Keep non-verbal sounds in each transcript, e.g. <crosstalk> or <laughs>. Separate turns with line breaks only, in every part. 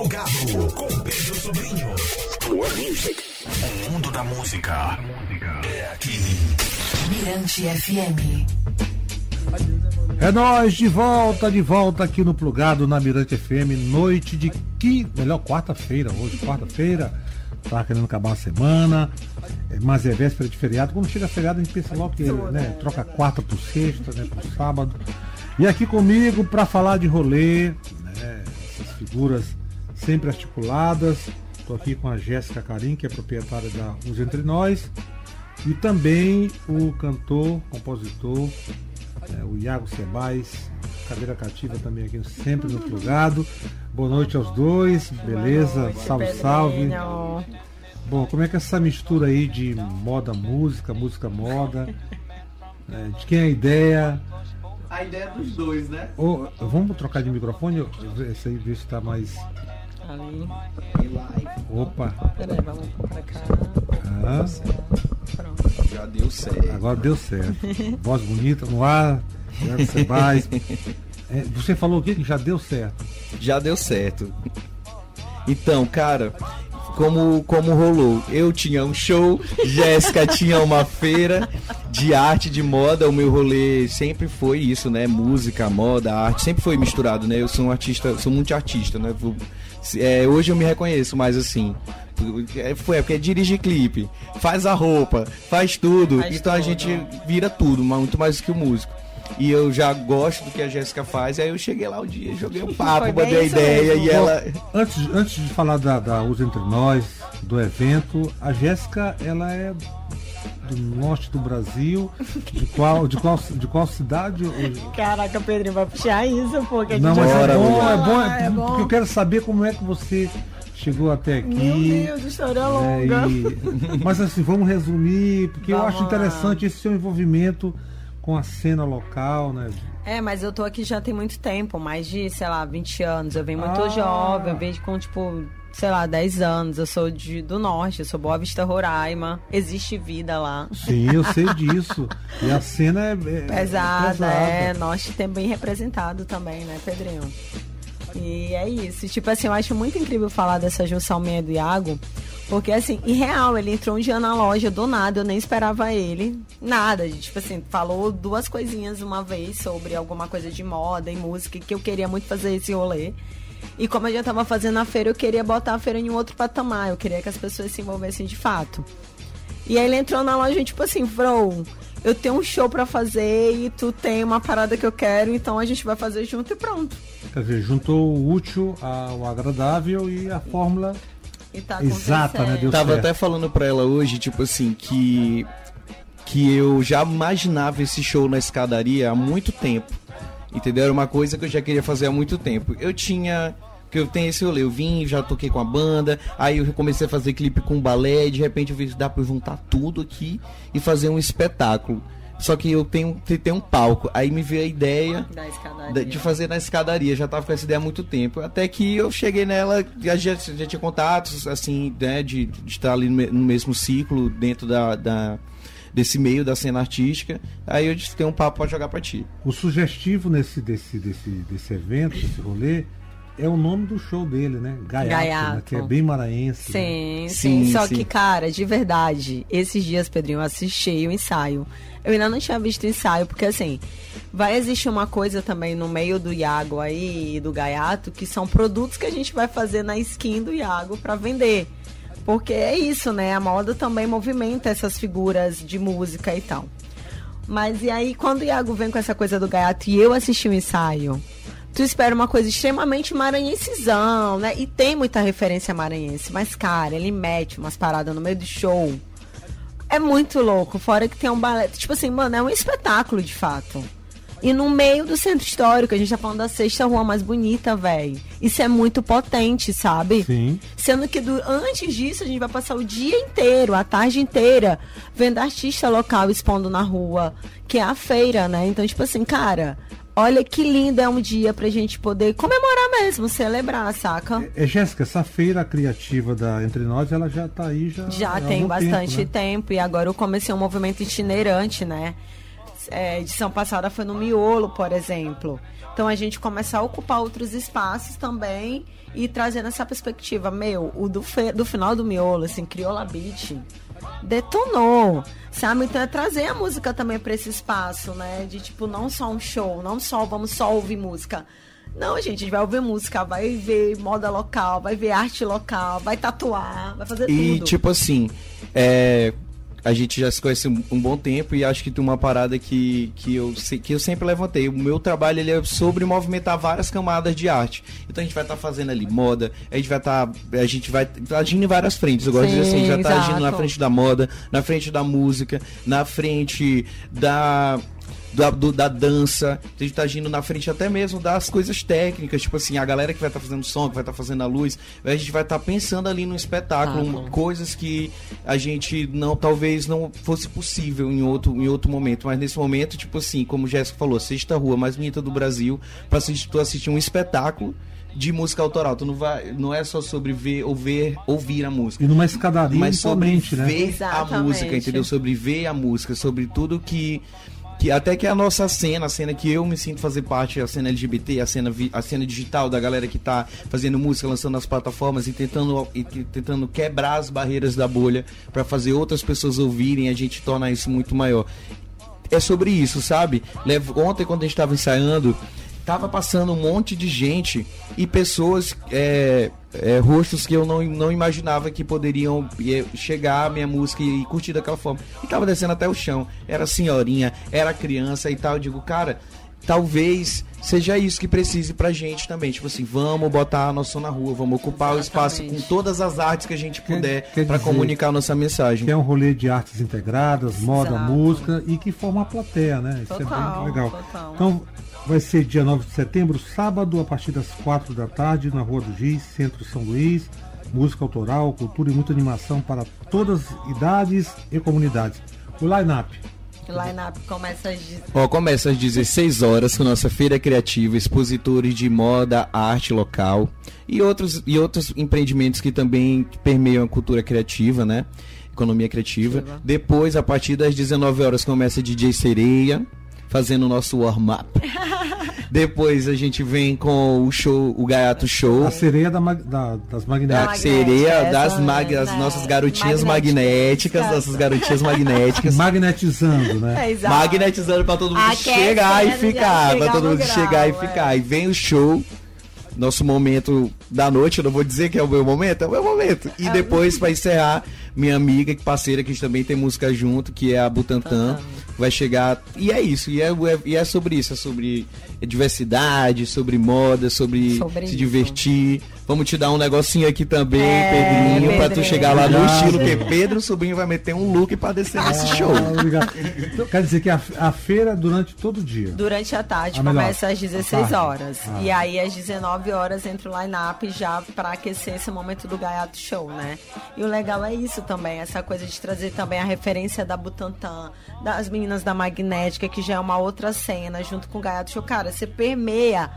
Plugado com Pedro Sobrinho. More music. O mundo da música é aqui.
Mirante FM.
É nós de volta, de volta aqui no Plugado na Mirante FM, noite de que melhor quarta-feira hoje, quarta-feira. Tá querendo acabar a semana, mas é véspera de feriado. Quando chega feriado, a gente pensa logo que né, troca quarta por sexta, né, por sábado. E aqui comigo para falar de rolê, né, essas figuras sempre articuladas. Estou aqui com a Jéssica Carim, que é proprietária da Uns Entre Nós, e também o cantor, compositor, é, o Iago Sebais, cadeira cativa também aqui sempre no plugado. Boa noite aos dois, beleza?
noite,
salve,
Pedrinho.
salve. Bom, como é que é essa mistura aí de moda, música, música, moda? <laughs> É, de quem é a ideia?
A ideia dos dois, né?
Ô, vamos trocar de microfone? Esse aí vê se tá mais.
Ali.
Opa!
Peraí, vamos pra cá.
Ah,
Pronto.
Já deu certo.
agora deu certo. Voz bonita no ar, Iago Sebais. <laughs> É, você falou o quê? Que já deu certo.
Já deu certo. Então, cara, como, como rolou? Eu tinha um show, Jéssica tinha uma feira de arte, de moda. O meu rolê sempre foi isso, né? Música, moda, arte, sempre foi misturado, né? Eu sou um artista, sou muito artista, né? É, hoje eu me reconheço mais assim. É, Foi, é porque dirige clipe, faz a roupa, faz tudo.
Faz
então a
tudo.
gente vira tudo, muito mais do que o músico. E eu já gosto do que a Jéssica faz, aí eu cheguei lá um dia, joguei um <laughs> papo, mandei a ideia
mesmo.
e ela.
Antes, antes de falar da, da Usa Entre Nós, do evento, a Jéssica, ela é do norte do Brasil. De qual, de qual, de qual cidade?
Caraca, Pedrinho, vai puxar isso, pô. Que a
Não, mas é bom, é bom,
Ah,
é porque eu quero saber como é que você chegou até aqui.
Meu Deus, história
né,
longa.
e- <laughs> mas assim, vamos resumir, porque eu
Vamos
acho
lá.
interessante esse seu envolvimento com a cena local, né?
É, mas eu tô aqui já tem muito tempo, mais de, sei lá, 20 anos. Eu venho muito
Ah.
jovem, eu venho com, tipo, sei lá, 10 anos. Eu sou de, do norte, eu sou Boa Vista Roraima. Existe vida lá.
Sim, eu sei <laughs> disso. E a cena é, é
Pesada, é. Norte tem bem representado também, né, Pedrinho? E é isso. Tipo assim, eu acho muito incrível falar dessa junção minha do Iago. Porque, assim, em real, ele entrou um dia na loja do nada, eu nem esperava ele. Nada. Tipo assim, falou duas coisinhas uma vez sobre alguma coisa de moda e música, que eu queria muito fazer esse rolê. E como eu já tava fazendo a feira, eu queria botar a feira em um outro patamar. Eu queria que as pessoas se envolvessem de fato. E aí ele entrou na loja e tipo assim, Bro, eu tenho um show pra fazer e tu tem uma parada que eu quero, então a gente vai fazer junto e pronto.
Quer dizer, juntou o útil ao agradável e a fórmula
E tá
Exata, né. Deu
Tava
certo.
até falando pra ela hoje, tipo assim, que. Que eu já imaginava esse show na escadaria há muito tempo. Entendeu? Era uma coisa que eu já queria fazer há muito tempo. Eu tinha. Que eu tenho esse rolê, eu vim, já toquei com a banda, aí eu comecei a fazer clipe com balé, de repente eu vi dá pra juntar tudo aqui e fazer um espetáculo. Só que eu tenho, tenho um palco. Aí me veio a ideia
da-
de fazer na escadaria, já tava com essa ideia há muito tempo. Até que eu cheguei nela, já, já, tinha contatos, assim, né, de, de estar ali no mesmo ciclo, dentro da, da- desse meio da cena artística. Aí eu disse, tem um papo pra jogar pra ti.
O sugestivo nesse, desse, desse, desse evento, desse rolê, é o nome do show dele, né? Gaiato, Né?
Gaiato.
que é bem maranhense. né?
Sim, sim,
Sim,
Só
sim.
que, cara, de verdade, esses dias, Pedrinho, eu assisti o ensaio. Eu ainda não tinha visto o ensaio, porque assim, vai existir uma coisa também no meio do Iago aí e do Gaiato, que são produtos que a gente vai fazer na skin do Iago pra vender. Porque é isso, né? A moda também movimenta essas figuras de música e tal. Mas e aí, quando o Iago vem com essa coisa do gaiato e eu assisti o ensaio, tu espera uma coisa extremamente maranhensezão, né? E tem muita referência maranhense, mas, cara, ele mete umas paradas no meio do show. É muito louco, fora que tem um balé. Tipo assim, mano, é um espetáculo de fato. E no meio do centro histórico, a gente tá falando da sexta rua mais bonita, velho. Isso é muito potente, sabe?
Sim.
Sendo que do- antes disso a gente vai passar o dia inteiro, a tarde inteira, vendo artista local expondo na rua, que é a feira, né? Então, tipo assim, cara, olha que lindo é um dia pra gente poder comemorar mesmo, celebrar, saca?
É, Jéssica, essa feira criativa da Entre Nós, ela já tá aí já.
Já tem bastante
tempo, né?
tempo, e agora eu comecei um movimento itinerante, né? É, edição passada foi no Miolo, por exemplo. Então a gente começar a ocupar outros espaços também e trazendo essa perspectiva. Meu, o do, fe- do final do Miolo, assim, Crioula Beat, detonou. Sabe? Então é trazer a música também para esse espaço, né? De tipo, não só um show, não só vamos só ouvir música. Não, gente, a gente vai ouvir música, vai ver moda local, vai ver arte local, vai tatuar, vai fazer
E
tudo.
tipo assim, é, a gente já se conhece um, bom tempo e acho que tem uma parada que, que, eu, que eu sempre levantei. O meu trabalho ele é sobre movimentar várias camadas de arte. Então a gente vai estar fazendo ali moda, a gente vai estar. a gente vai tá agindo em várias frentes. Eu gosto de dizer assim, a gente vai
Sim,
estar agindo na frente da moda, na frente da música, na frente da. Da, do- da dança, a gente tá agindo na frente até mesmo das coisas técnicas, tipo assim, a galera que vai estar fazendo som, que vai estar fazendo a luz, a gente vai estar pensando ali no espetáculo,
Tá bom.
coisas que a gente não talvez não fosse possível em outro, em outro momento, mas nesse momento, tipo assim, como o Jéssica falou, sexta rua mais bonita do Brasil, para assistir, tu assistir um espetáculo de música autoral. Tu não vai, não é só sobre ver ou ver, ouvir a música.
E numa escadaria
Mas sobre
né?
ver a
Exatamente.
música, entendeu? Sobre ver a música, sobre tudo que que até que a nossa cena, a cena que eu me sinto fazer parte, a cena LGBT, a cena, a cena digital da galera que tá fazendo música, lançando nas plataformas e tentando, e tentando quebrar as barreiras da bolha para fazer outras pessoas ouvirem, a gente torna isso muito maior. É sobre isso, sabe? Ontem, quando a gente tava ensaiando, tava passando um monte de gente e pessoas, é, é, rostos que eu não, não imaginava que poderiam é, chegar à minha música e, curtir daquela forma. E tava descendo até o chão. Era senhorinha, era criança e tal. Eu digo, cara, talvez seja isso que precise pra gente também. Tipo assim, vamos botar a nossa na rua, vamos ocupar o espaço com
Exatamente.
todas as artes que a gente puder
dizer
comunicar a nossa mensagem.
Que é um rolê de artes integradas, moda,
Exato.
música e que forma a plateia, né? Isso é
Total,
bem legal.
total.
Então, vai ser dia 9 de setembro, sábado, a partir das 4 da tarde, na Rua do Giz, Centro São Luís. Música autoral, cultura e muita animação para todas as idades e comunidades. O line-up.
O line-up começa às de-
Ó, começa às 16 horas com nossa feira criativa, expositores de moda, arte local e outros, e outros empreendimentos que também permeiam a cultura criativa, né? Economia criativa.
Criativa.
Depois, a partir das 19 horas, começa DJ Sereia, fazendo o nosso warm-up. <laughs> Depois a gente vem com o show, o Gaiato Show.
A sereia da da- das
A
magnéticas.
sereia
Magnética,
das, mag, as
né?
nossas garotinhas
Magnéticas.
magnéticas, nossas garotinhas magnéticas.
Magnetizando, né?
É, exato.
magnetizando pra todo mundo
Aquecendo,
chegar e ficar, pra todo mundo
grau,
chegar e
é.
ficar. E vem o show, nosso momento da noite, eu não vou dizer que é o meu momento, é o meu momento. E depois, pra encerrar, minha amiga, que parceira, que também tem música junto, que é a Butantan, vai chegar. E é isso, e é, é- e é sobre isso, é sobre diversidade, sobre moda, sobre,
Sobre
se
isso.
divertir. Vamos te dar um negocinho aqui também,
É,
Pedrinho, pra tu chegar lá no estilo que Pedro Sobrinho vai meter um look pra descer nesse show.
Ah, obrigado. Então, quer dizer que a, a feira durante todo o dia.
Durante a tarde,
Ah, melhor.
começa às 16
À tarde.
horas.
Ah.
E aí, às 19 horas, entra o line-up já pra aquecer esse momento do Gaiato Show, né? E o legal é isso também, essa coisa de trazer também a referência da Butantan, das meninas da Magnética, que já é uma outra cena, junto com o Gaiato Show. Cara, você permeia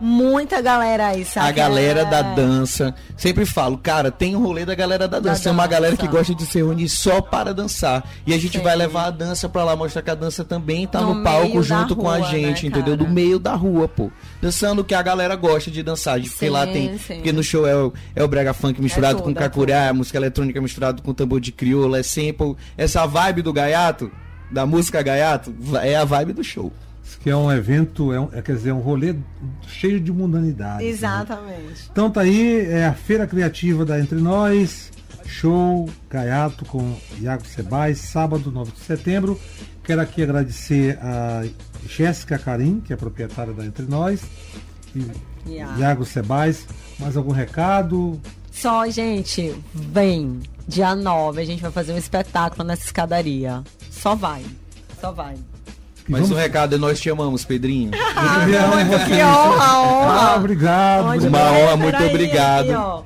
muita galera aí, sabe?
A galera
É.
da dança. Sempre falo, cara, tem um rolê da galera da dança.
Da
Tem uma galera
dança.
que gosta de se reunir só para dançar. E a gente
Sim.
vai levar a dança pra lá, mostrar que a dança também tá no,
No
palco junto com a
rua,
gente,
né,
entendeu? Do meio da rua, pô. Dançando o que a galera gosta de dançar. De, porque lá tem.
sim.
Porque no show é o, é o brega funk misturado
tudo,
com
é
cacurá, música eletrônica misturado com tambor de crioula, é sample. Essa vibe do gaiato, da música gaiato, é a vibe do show.
Que é um evento, é um- é, quer dizer, um rolê cheio de mundanidade. né?
Exatamente.
Então tá aí, é a Feira Criativa da Entre Nós, show Gaiato com Iago Sebais, sábado 9 de setembro. Quero aqui agradecer a Jéssica Carim, que é proprietária da Entre Nós, e
Iago.
Iago Sebais. Mais algum recado?
Só, gente, vem. Dia 9, a gente vai fazer um espetáculo nessa escadaria. Só vai. Só vai.
E
Mas
vamos-
o recado é nós te amamos, Pedrinho. <laughs>
Ah, que honra, honra.
Ah, obrigado.
Onde
Uma honra, muito obrigado.
aqui, ó.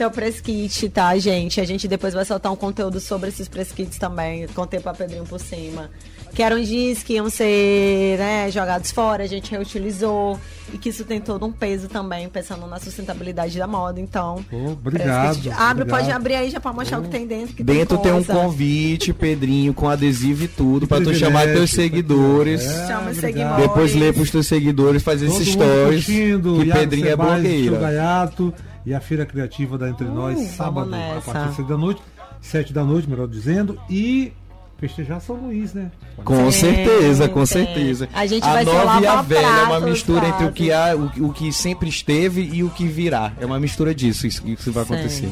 Seu press kit, tá, gente? A gente depois vai soltar um conteúdo sobre esses press kits também. Contei pra Pedrinho por cima. Que eram jeans que iam ser né, jogados fora, a gente reutilizou. E que isso tem todo um peso também, pensando na sustentabilidade da moda. Então.
Obrigado,
kit- Abre,
obrigado.
pode abrir aí já pra mostrar o que tem dentro. Que
Dentro tem um
coisa.
convite, Pedrinho, com adesivo e tudo, pra tu chamar teus seguidores.
ó.
Chama os seguidores.
Depois lê pros teus seguidores, fazer
Todo
esses stories.
curtindo,
Que
Iago
Pedrinho é blogueira.
Gaiato e a Feira Criativa da Entre Nós,
Uh, vamos
sábado, a partir das 7 da noite, 7 da noite, melhor dizendo, e festejar São Luís, né?
Com
Sim,
certeza, com certeza.
A gente
a
vai
nova e a velha é uma
pratos,
mistura entre o que há, o, o que sempre esteve e o que virá. É uma mistura disso, isso, isso vai
Sim.
acontecer.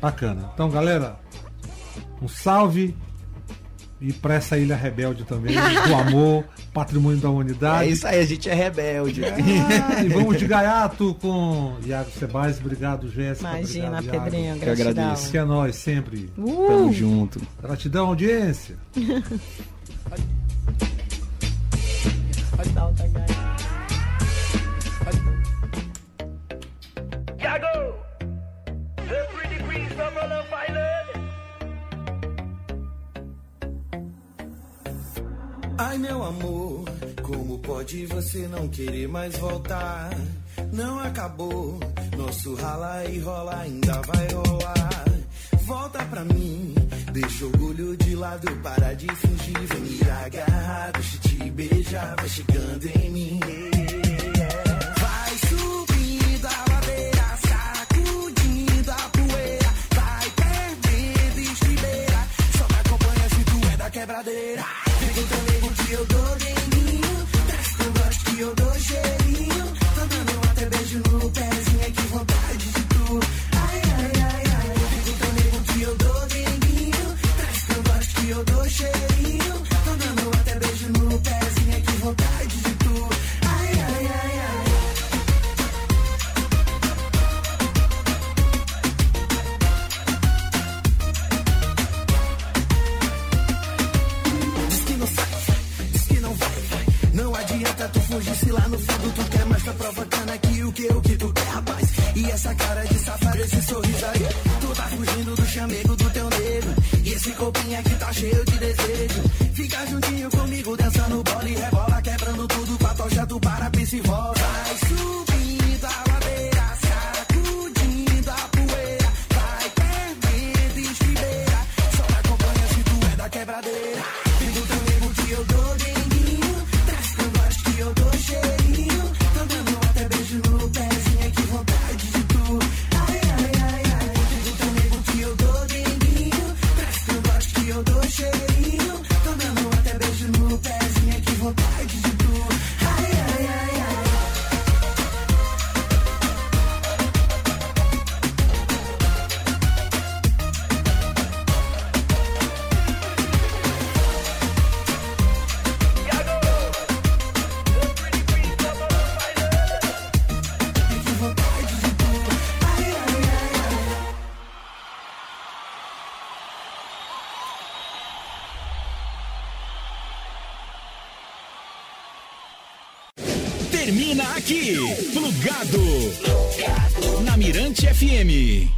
Bacana. Então, galera, um salve e pra essa ilha rebelde também, do amor, patrimônio da
É
humanidade.
isso aí, a gente é rebelde.
Ah, e vamos de gaiato com Iago Sebais. Obrigado, Jéssica.
Imagina,
obrigado, Iago.
Pedrinho,
Que agradeço.
Que é nós, sempre.
Tamo
Uh,
junto.
Gratidão, audiência.
Yago, the pretty queens of Love Island.
Ai meu amor, como pode você não querer mais voltar? Não acabou, nosso rala e rola ainda vai rolar. Volta pra mim, deixa o orgulho de lado, para de fingir, vem me agarrar, deixa te beijar, vai chegando em mim. Do chamego do teu nego. E esse corpinho aqui tá cheio de desejo. Fica juntinho comigo, dançando bola e rebola, quebrando tudo com a tocha, tu para, e volta.
Aqui. Plugado. Na Mirante FM.